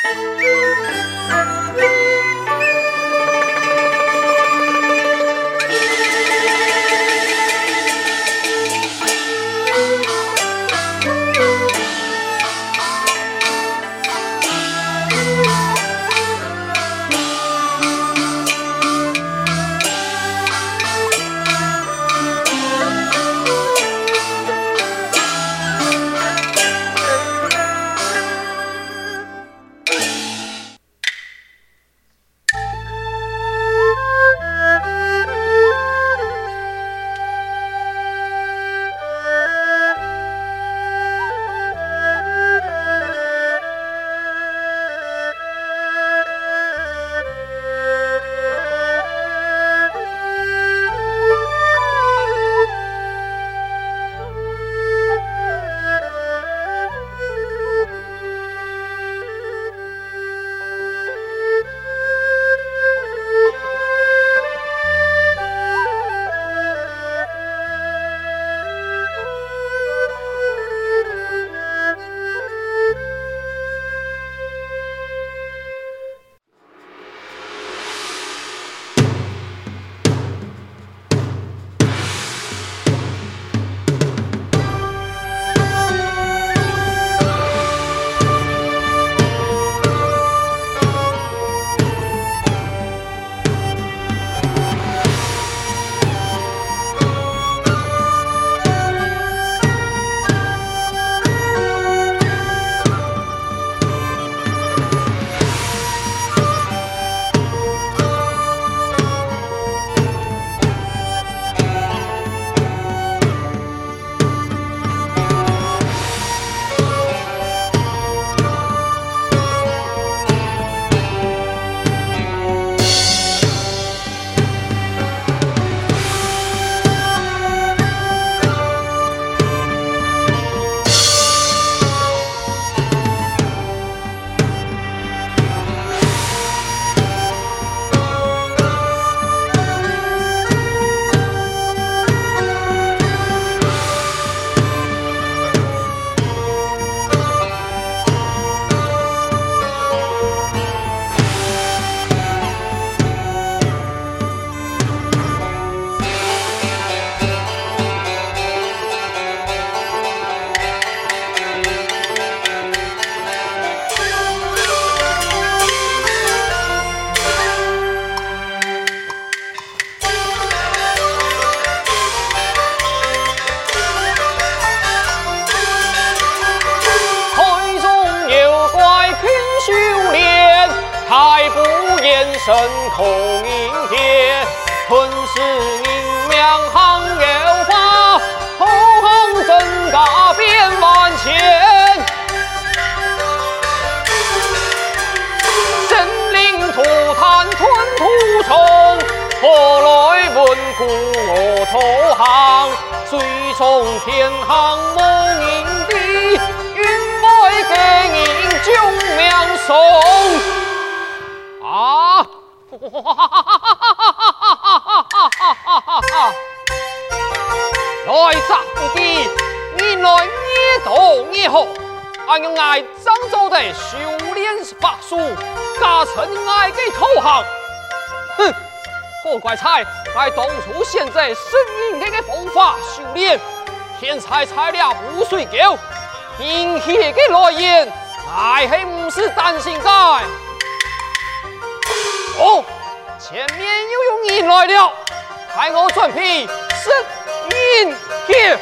身 炭吞吐虫，何来问故我投降？随从天行无影地，云外给影救命送。啊！哈哈哈哈哈！来者不敌，你来越多越好。俺用爱漳州的修炼法术，加成爱给投降。哼！好怪才，爱当初现在神隐这个方法修炼，天才材料不随狗，阴血给来源，爱还不是担心在。哦，前面又有人来了，害我准备神隐血。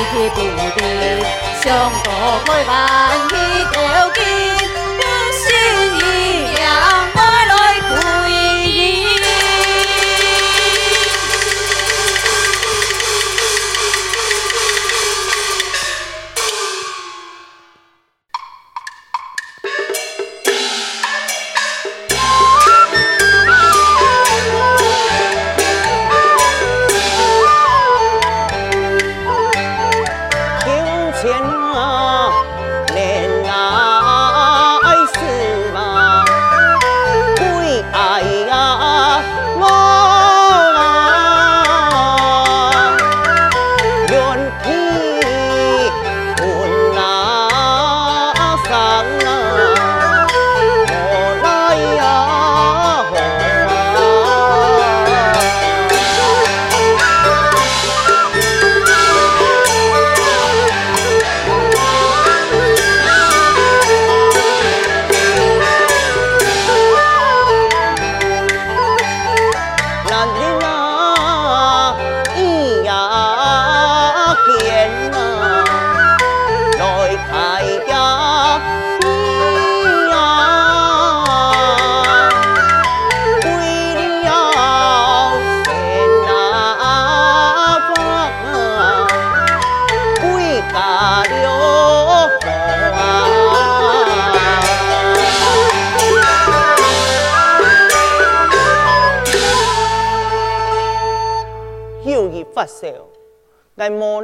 怕，啼啼不定，想多开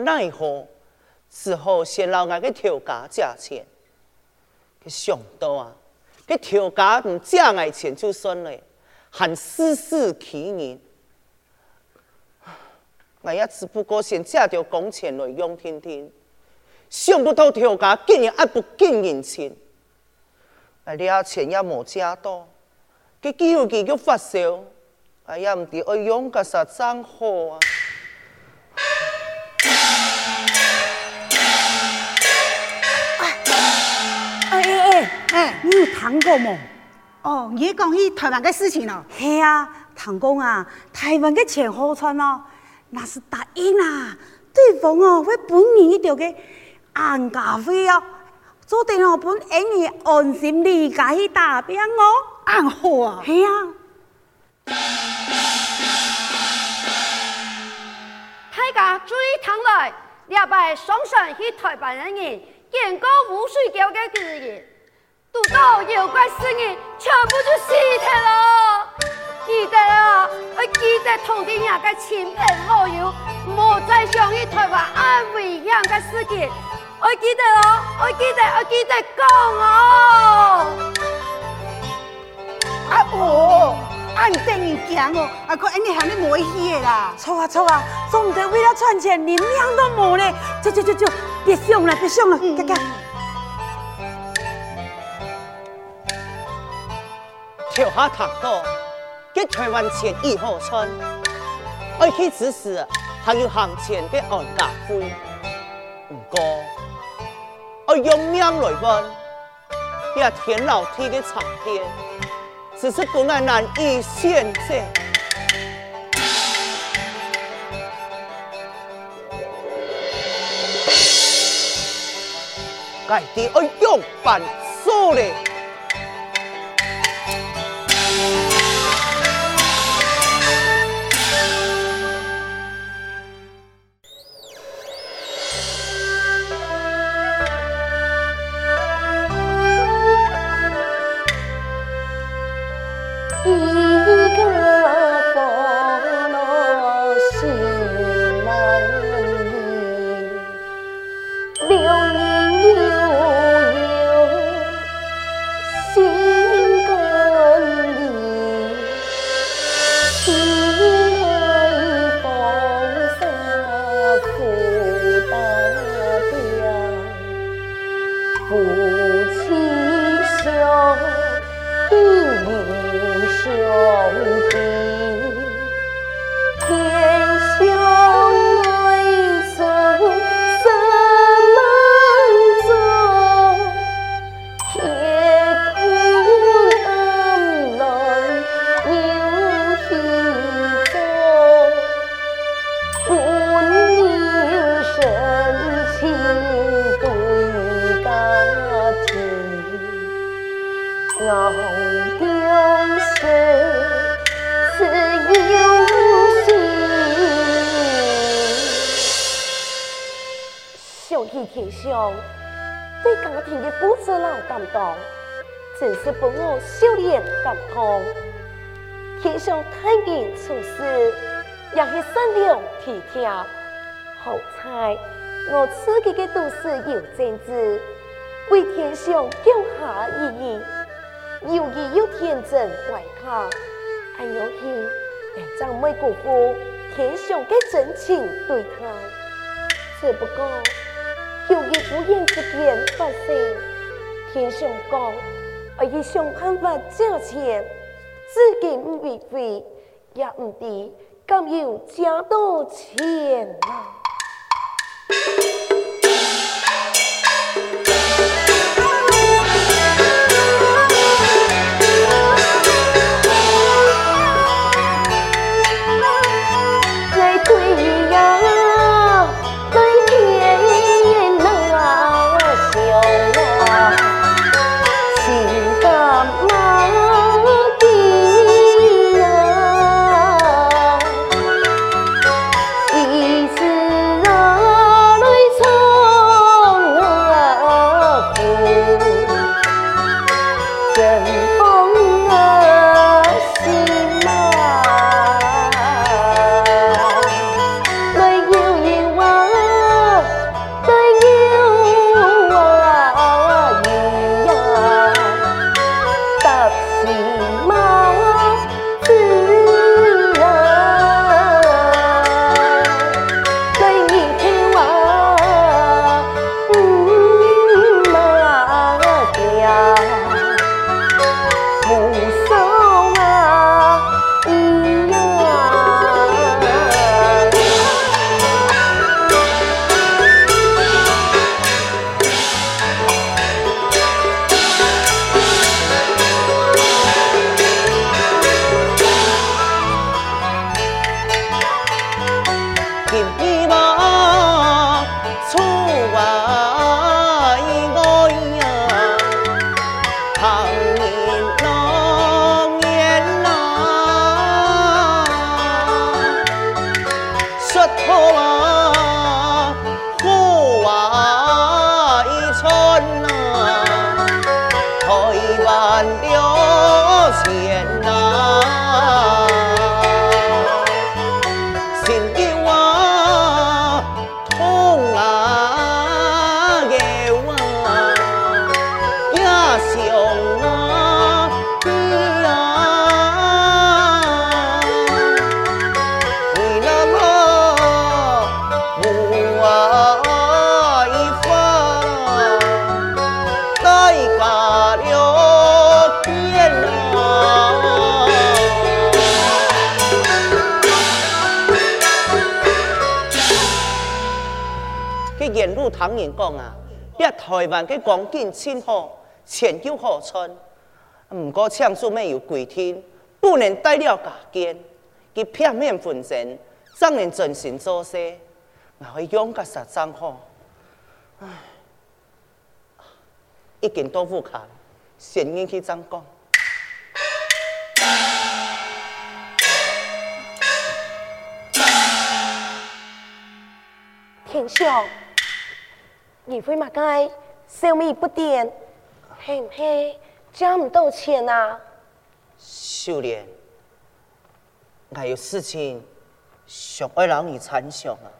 奈何，只好先让俺个调价价钱。佮想到啊，佮调价唔价俺钱就算了，还私自欺人。俺也只不过先借条工钱来用听听，想不到调价竟然还不给人钱。俺俩钱也冇借到，佮机会佮发烧，俺也唔知爱用个啥账号啊。你有谈过吗？哦，你讲起台湾的事情了。是啊，唐公啊，台湾的钱好赚哦，那是答应啊，对方哦会本你一条个安家费哦，做定哦本让你安心离家去打拼哦，安好啊。是啊，大家注意听来，两百双神去台湾的人，见过无水桥的巨人。遇到妖怪事情，全部就死掉了。记得啊，要记得同啲人嘅亲朋好友，莫再想起台湾安危险嘅事情。我记得哦，我记得，我记得讲哦。啊哦，啊你等于讲哦，啊可安尼喊你没戏啦。错啊错啊，总唔得为了赚钱连命都冇咧。就就就就，别想了别想了，看看、嗯。跳下塔高，给台湾钱以后穿，爱去支持还有行前的安家费。不过，我用命来换，也天老天的长天，只是不难难以选择。该地我用办所嘞。天上对家庭的负责老担当，真是不我笑脸感动。天上太平处事，也是善良体贴。好彩我自己的都是有正直，为天上救下一义，有义又天真乖巧。还有心，爱长妹姑父天上的真情对他，只不过。有一忽然之间发生，天上讲，我要想办法借钱，资金唔必费，也唔知敢有借到钱！唐人讲啊，一台湾嘅光景真好，钱就好赚。唔过枪书没有规定，不能带了家眷，佢片面分成，让人真心做事，我会用个实账好。唉，一件豆腐卡，先应去张讲。天上。你会嘛该小米不点，嘿嘿，赚唔到钱啊！秀莲，还有事情想要让你参详啊！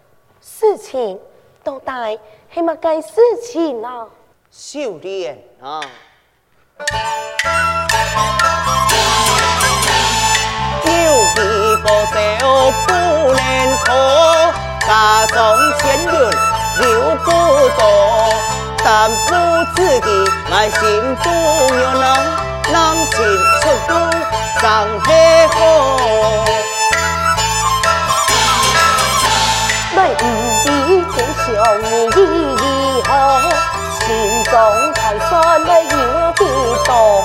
事情都带，嘿嘛该事情啊！秀莲啊！有几个小不能可，家中千元。留不多，但不自己爱心不有能，能进出都长黑火。来五弟天上你以后，心中盘算来有地多，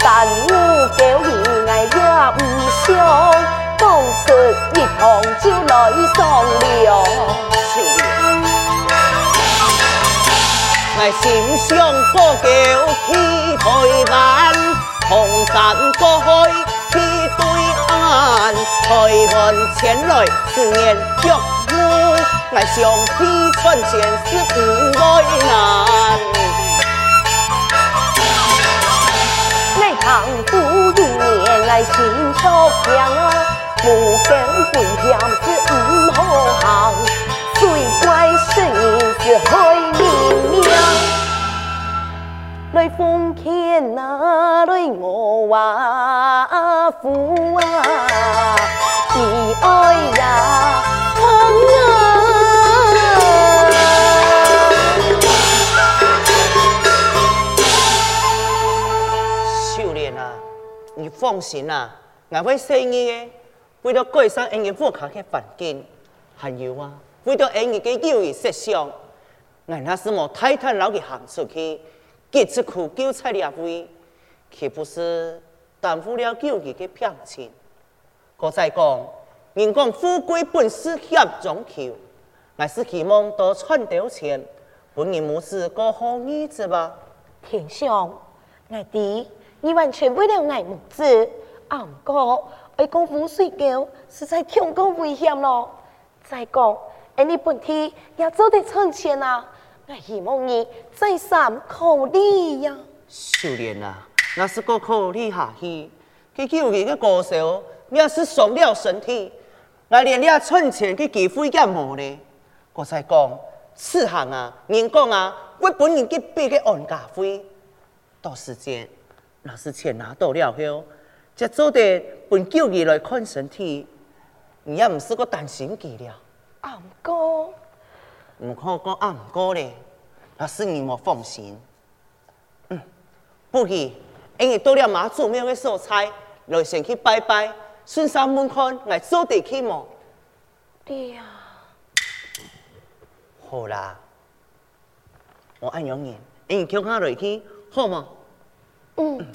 但我叫你爱也不想，讲出一通就来上了。心想过桥去台湾，红山过海去对岸，台湾前来思念脚母，爱上天传前是不爱难。爱唐不一年来心超强啊，不跟不讲是不好行，最怪声音是海明亮。来奉献那对我娃妇啊，你爱呀，疼啊！秀莲啊，你放心啊，我会生意的，为了改善人嘅户口嘅环境，还有啊，为了人嘅友谊设想，我那是冇太太老嘅行出去。结出苦韭菜了会，岂不是耽误了友谊的平静？我再讲，人讲富贵本是险中求，还是希望多赚点钱，本人母子过好日子吧。天上，爱弟，你完全为了爱母子，阿哥爱功夫睡觉，实在太过危险了。再讲，哎，你本体也做得赚钱啊！我希望你再三考虑呀。秀莲啊，那是个考虑下去，去救你的歌手，你要是伤了身体，我连你存钱去机会也没咧。我再讲，此行啊，人讲啊，我本人给别个安家费，到时间，那是钱拿到了后，就做得本救你来看身体，你也唔是个担心佢了。阿哥。唔好讲阿唔过咧，那是你莫放心。嗯，不如，因为到了妈祖庙的所在，来先去拜拜，顺山门看，来做地去么？对呀。好啦，我按样言，因为叫他来去，好吗？嗯。嗯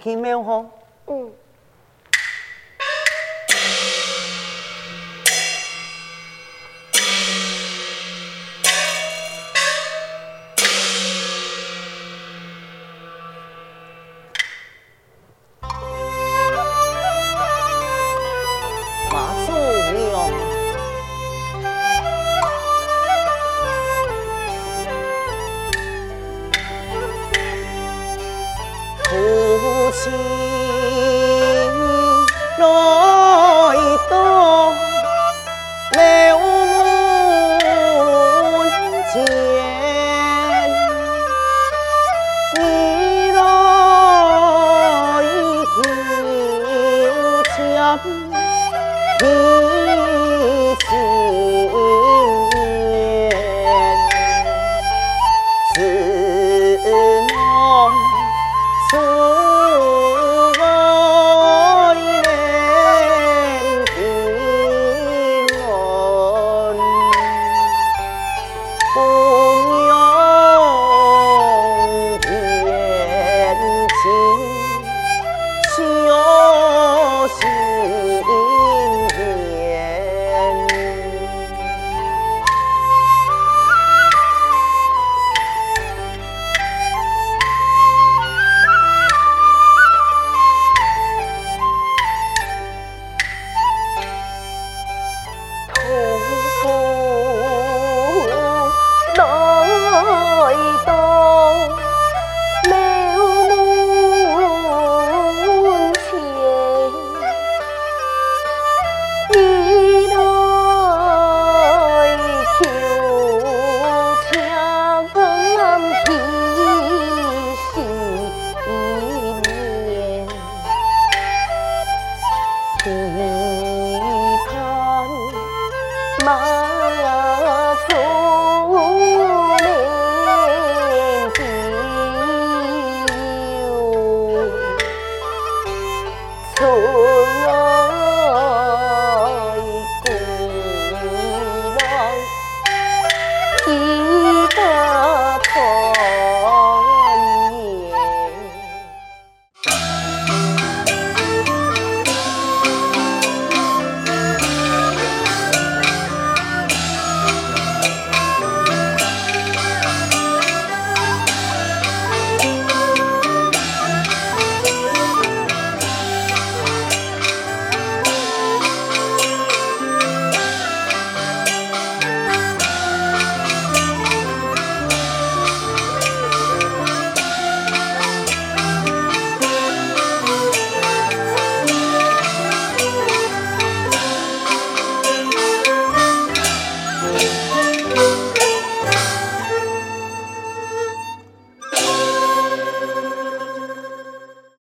去庙吼。嗯。Oh.